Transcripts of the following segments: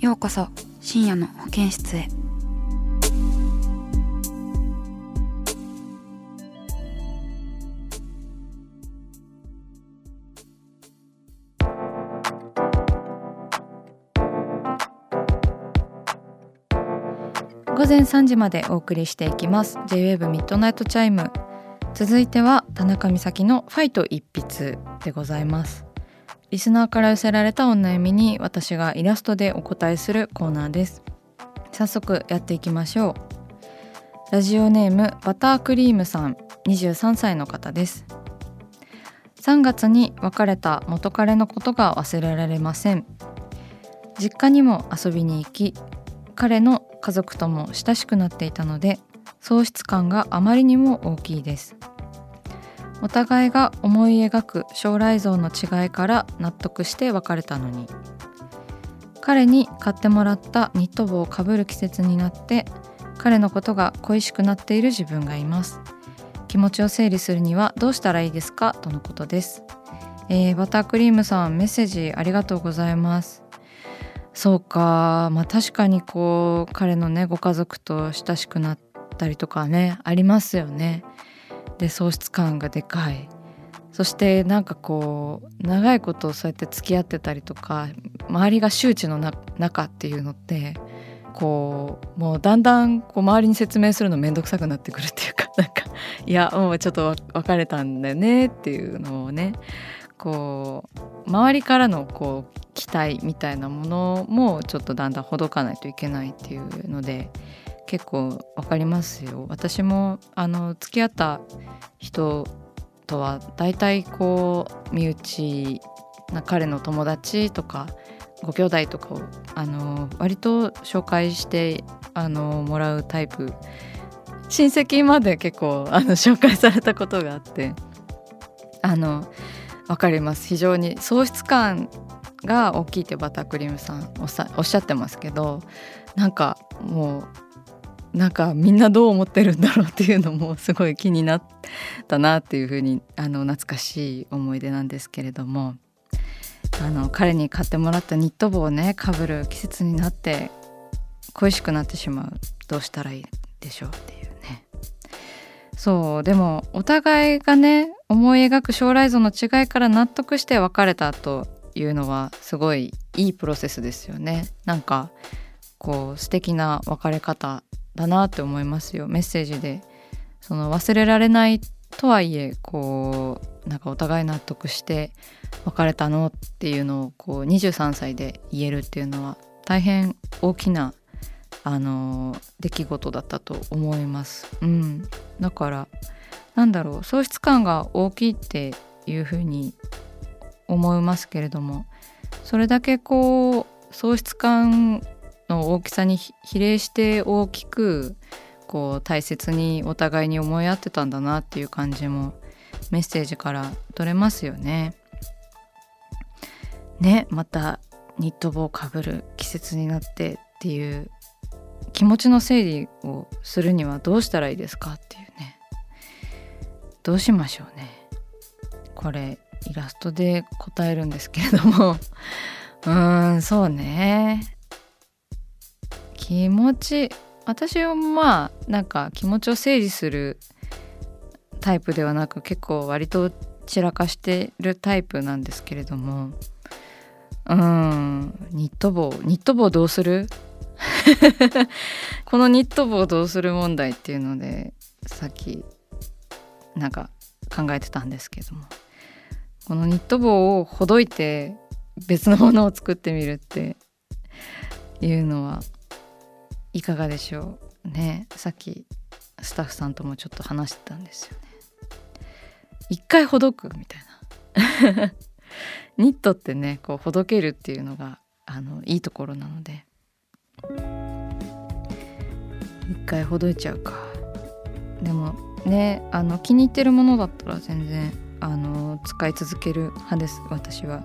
ようこそ深夜の保健室へ。午前3時までお送りしていきます。J-WAVE ミッドナイトチャイム。続いては田中美咲のファイト一筆でございます。リスナーから寄せられたお悩みに私がイラストでお答えするコーナーです。早速やっていきましょう。ラジオネームバタークリームさん。23歳の方です。3月に別れた元彼のことが忘れられません。実家にも遊びに行き彼の家族とも親しくなっていたので喪失感があまりにも大きいです。お互いが思い描く将来像の違いから納得して別れたのに。彼に買ってもらったニット帽をかぶる季節になって彼のことが恋しくなっている自分がいます。気持ちを整理するにはどうしたらいいですか？とのことです、えーバタークリームさんメッセージありがとうございます。そうか。まあ確かにこう彼のねご家族と親しくなったりとかねありますよね。で喪失感がでかい。そしてなんかこう長いことそうやって付き合ってたりとか周りが周知の中っていうのってこうもうだんだんこう周りに説明するの面倒くさくなってくるっていうか なんかいやもうちょっと別れたんだよねっていうのをねこう周りからのこう期待みたいなものもちょっとだんだんほどかないといけないっていうので結構わかりますよ。私もあの付き合った人とは大体こう身内な彼の友達とかご兄弟とかをあの割と紹介してあのもらうタイプ親戚まで結構あの紹介されたことがあってあのわかります。非常に喪失感が大きいってバタークリームさんおっしゃってますけどなんかもうなんかみんなどう思ってるんだろうっていうのもすごい気になったなっていうふうにあの懐かしい思い出なんですけれども。あの彼に買ってもらったニット帽をねかぶる季節になって恋しくなってしまう。どうしたらいいでしょうっていうね。そうでもお互いがね思い描く将来像の違いから納得して別れたというのはすごいいいプロセスですよね。なんかこう素敵な別れ方だなって思いますよ。メッセージで。その忘れられないとはいえこうなんかお互い納得して別れたのっていうのをこう23歳で言えるっていうのは大変大きなあの出来事だったと思います。うん、だからなんだろう喪失感が大きいっていうふうに思いますけれどもそれだけこう喪失感の大きさに比例して大きくこう大切にお互いに思い合ってたんだなっていう感じもメッセージから取れますよね。ねまたニット帽をかぶる季節になってっていう気持ちの整理をするにはどうしたらいいですかっていうね。どうしましょうね。これイラストで答えるんですけれども。うーんそうね。気持ち私はまあなんか気持ちを整理するタイプではなく結構割と散らかしてるタイプなんですけれどもうんニット帽ニット帽どうする？このニット帽どうする問題っていうのでさっきなんか考えてたんですけどもこのニット帽をほどいて別のものを作ってみるっていうのはいかがでしょう？ね。さっきスタッフさんともちょっと話してたんですよね。一回ほどくみたいな。ニットってねこうほどけるっていうのがあのいいところなので。一回ほどいちゃうか。でもねあの気に入ってるものだったら全然あの使い続ける派です私は。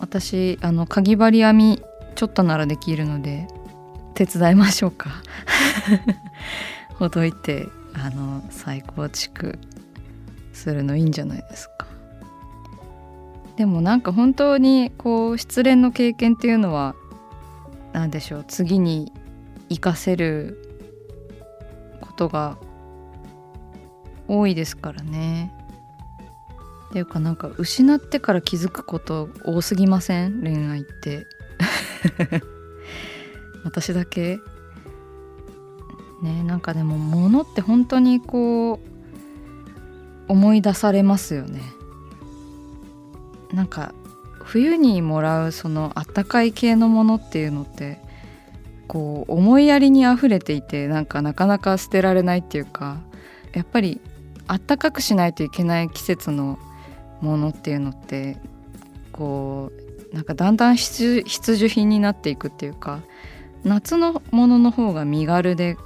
私あのかぎ針編みちょっとならできるので手伝いましょうか。ほどいてあの再構築するのいいんじゃないですか。でもなんか本当にこう失恋の経験っていうのは何でしょう次に活かせることが多いですからね。っていうかなんか失ってから気づくこと多すぎません？恋愛って。私だけ？ねなんかでも物って本当にこう思い出されますよね。なんか冬にもらうそのあったかい系のものっていうのってこう思いやりにあふれていてなんかなかなか捨てられないっていうかやっぱりあったかくしないといけない季節のものっていうのってこうなんかだんだん必需品になっていくっていうか夏のものの方が身軽で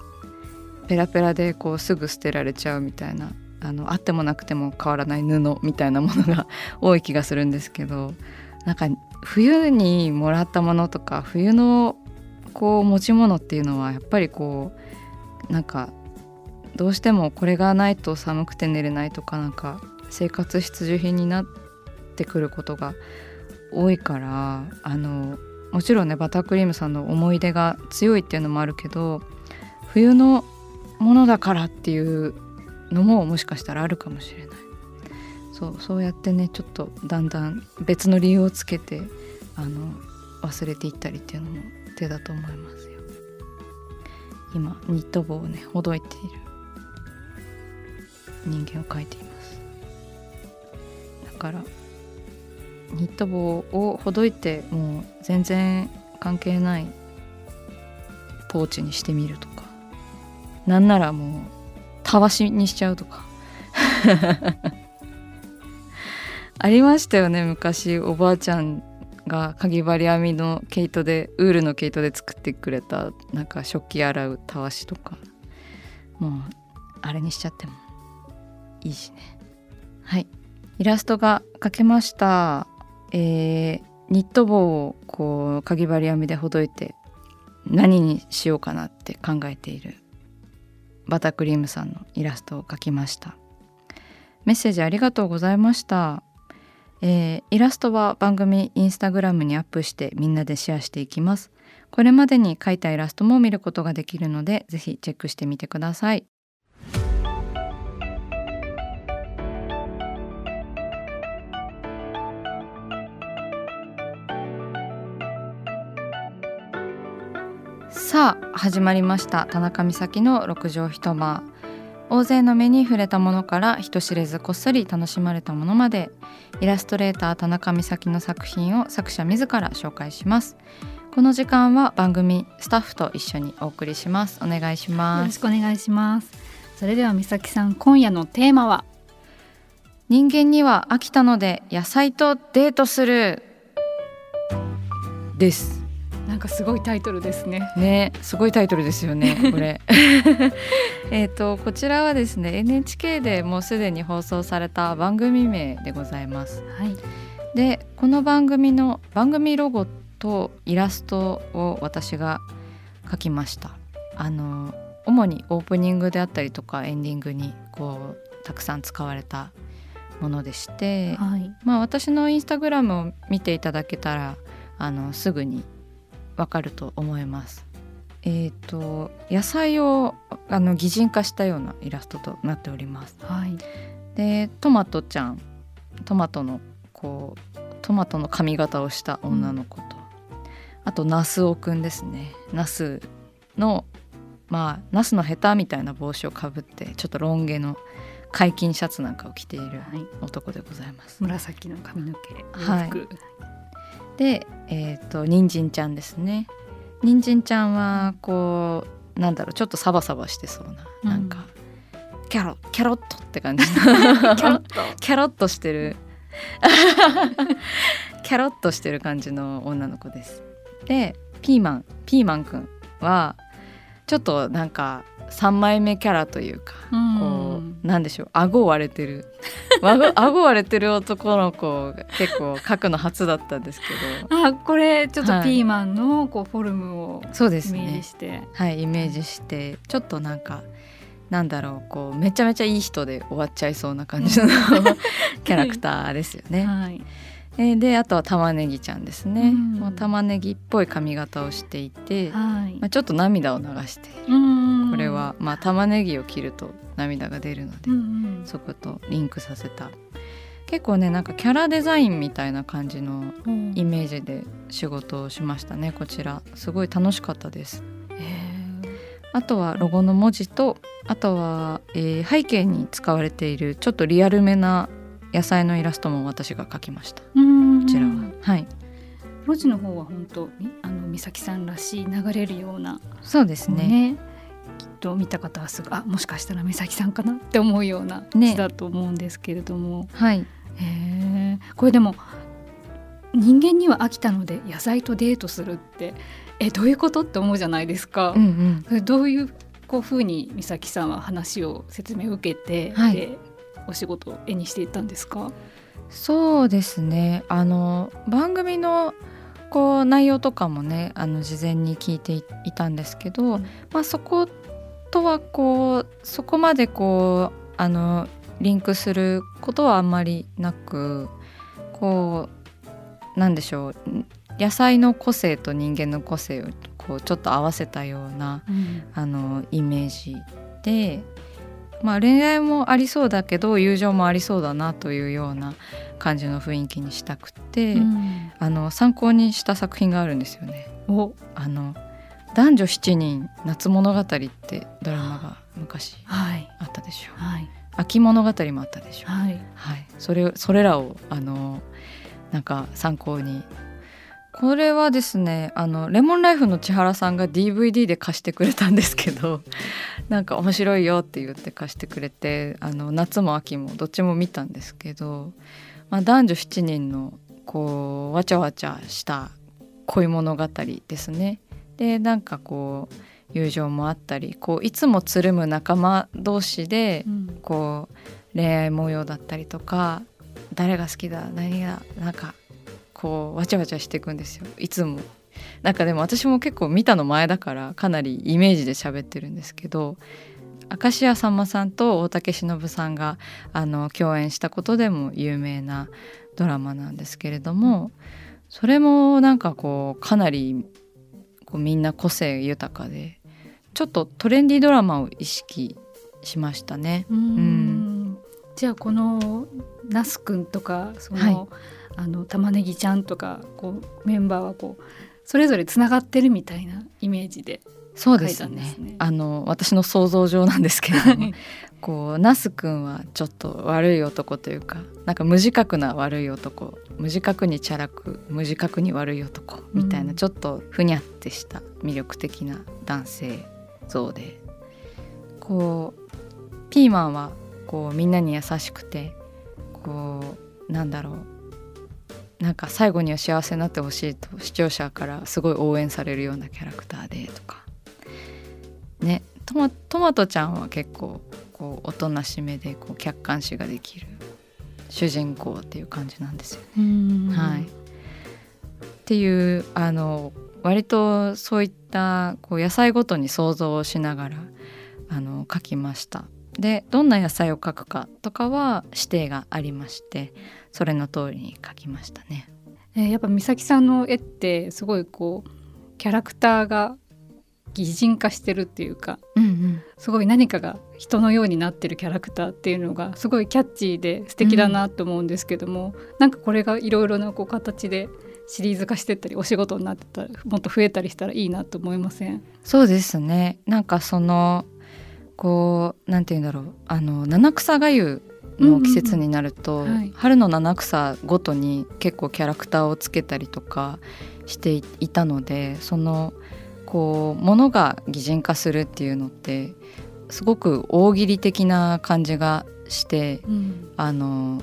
ペラペラでこうすぐ捨てられちゃうみたいなあのあってもなくても変わらない布みたいなものが 多い気がするんですけどなんか冬にもらったものとか冬のこう持ち物っていうのはやっぱりこうなんかどうしてもこれがないと寒くて寝れないとかなんか生活必需品になってくることが多いからあのもちろんねバタークリームさんの思い出が強いっていうのもあるけど冬のものだからっていうのももしかしたらあるかもしれない。そうそうやってねちょっとだんだん別の理由をつけてあの忘れていったりっていうのも手だと思いますよ。今ニット帽をねほどいている人間を描いています。だからニット帽をほどいてもう全然関係ないポーチにしてみるとか。なんならもうたわしにしちゃうとか。ありましたよね昔。おばあちゃんがかぎ針編みの毛糸でウールの毛糸で作ってくれたなんか食器洗うたわしとか。もうあれにしちゃっても。いいしね。はい。イラストが描けました。えー、ニット帽をこうかぎ針編みでほどいて何にしようかなって考えているバタークリームさんのイラストを描きました。メッセージありがとうございました。えー、イラストは番組インスタグラムにアップしてみんなでシェアしていきます。これまでに描いたイラストも見ることができるのでぜひチェックしてみてください。さあ始まりました。田中美咲の六畳一間大勢の目に触れたものから人知れずこっそり楽しまれたものまでイラストレーター田中美咲の作品を作者自ら紹介します。この時間は番組スタッフと一緒にお送りします。お願いします。よろしくお願いします。それでは美咲さん今夜のテーマは？人間には飽きたので野菜とデートする。ですなんかすごいタイトルですね。ね、すごいタイトルですよね。これ。えっとこちらはですね NHK でもうすでに放送された番組名でございます。はい。でこの番組の番組ロゴとイラストを私が描きました。あの主にオープニングであったりとかエンディングにこうたくさん使われたものでして、はい、まあ私のインスタグラムを見ていただけたらあのすぐにわかると思います。えーと、野菜をあの擬人化したようなイラストとなっております。はい、でトマトちゃんトマトのこうトマトの髪型をした女の子と、あとナスオくんですねナスのまあナスのヘタみたいな帽子をかぶってちょっとロン毛の解禁シャツなんかを着ている男でございます。紫の髪の毛はい、で、えーと、人参ちゃんですね。人参ちゃんはこうなんだろうちょっとサバサバしてそうな、うん、なんかキャロキャロットって感じ。キャロット。キャロッとしてる。キャロッとしてる感じの女の子です。でピーマンピーマンくんはちょっとなんか3枚目キャラというか、うん、こうなんでしょう。顎割れてる。顎割れてる男の子結構描くの初だったんですけど。あこれちょっとピーマンのこうフォルムをイメージして、ね、はいイメージして。ちょっとなんかなんだろうこうめちゃめちゃいい人で終わっちゃいそうな感じの キャラクターですよね。はい。えー、であとは玉ねぎちゃんですね、うん、もう玉ねぎっぽい髪型をしていて、はい、まあ、ちょっと涙を流して。いる、これは、まあ、玉ねぎを切ると涙が出るので、うんうん、そことリンクさせた結構ねなんかキャラデザインみたいな感じのイメージで仕事をしましたねこちらすごい楽しかったです。あとはロゴの文字とあとは、えー、背景に使われているちょっとリアルめな野菜のイラストも私が描きました。こちらは。はい。文字の方は本当あの美咲さんらしい流れるような。そうですね。ねきっと見た方はすぐあもしかしたら美咲さんかなって思うような字だと思うんですけれども。ね、はい。えこれでも人間には飽きたので野菜とデートするってえどういうことって思うじゃないですか。うんうん、どういうこう風に美咲さんは話を説明を受けて、はい、でお仕事を絵にしていったんですか？そうですね。あの番組のこう内容とかもねあの事前に聞いていたんですけど、うん、まあ、そことはこうそこまでこうあのリンクすることはあんまりなくこうなんでしょう野菜の個性と人間の個性をこうちょっと合わせたような、うん、あのイメージでまあ、恋愛もありそうだけど友情もありそうだなというような感じの雰囲気にしたくて、うん、あの参考にした作品があるんですよね。あの男女7人夏物語ってドラマが昔あったでしょう。はい、秋物語もあったでしょう。はい、はい、それそれらをあのなんか参考にこれはですねあのレモンライフの千原さんが DVD で貸してくれたんですけど なんか面白いよって言って貸してくれてあの夏も秋もどっちも見たんですけど、まあ、男女7人のこうわちゃわちゃした恋物語ですね。でなんかこう友情もあったりこういつもつるむ仲間同士で、こう恋愛模様だったりとか誰が好きだ何がなんかこうわちゃわちゃしていくんですよいつも。なんかでも私も結構見たの前だからかなりイメージで喋ってるんですけど明石家さんまさんと大竹しのぶさんがあの共演したことでも有名なドラマなんですけれどもそれもなんかこうかなりこうみんな個性豊かでちょっとトレンディードラマを意識しましたね。うん、じゃあこの那須くんとかその、はい。あの玉ねぎちゃんとかこうメンバーはこうそれぞれつながってるみたいなイメージでそうですね、ね、あの私の想像上なんですけれどもこう那須君はちょっと悪い男というかなんか無自覚な悪い男無自覚にチャラく無自覚に悪い男みたいな、うん、ちょっとふにゃってした魅力的な男性像でこうピーマンはこうみんなに優しくてこうなんだろうなんか最後には幸せになってほしいと視聴者からすごい応援されるようなキャラクターでとかねトマトマトちゃんは結構こうおとなしめでこう客観視ができる主人公っていう感じなんですよね。はい、っていうあの割とそういったこう野菜ごとに想像をしながらあの描きました。でどんな野菜を描くかとかは指定がありましてそれの通りに描きましたね。えー、やっぱ美咲さんの絵ってすごいこうキャラクターが擬人化してるっていうか、うんうん、すごい何かが人のようになってるキャラクターっていうのがすごいキャッチーで素敵だなと思うんですけども、うん、なんかこれがいろいろなこう形でシリーズ化してったりお仕事になってたらもっと増えたりしたらいいなと思いません？そうですね。なんかそのこうなんて言うんだろう。あの七草がゆの季節になると、うんうんはい、春の七草ごとに結構キャラクターをつけたりとかしていたのでそのこう物が擬人化するっていうのってすごく大喜利的な感じがして、うん、あの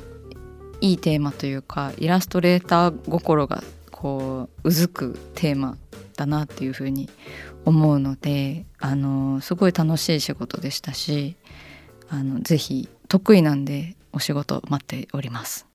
いいテーマというかイラストレーター心がこううずくテーマだなっていうふうに思うのであのすごい楽しい仕事でしたしあのぜひ得意なんでお仕事待っております。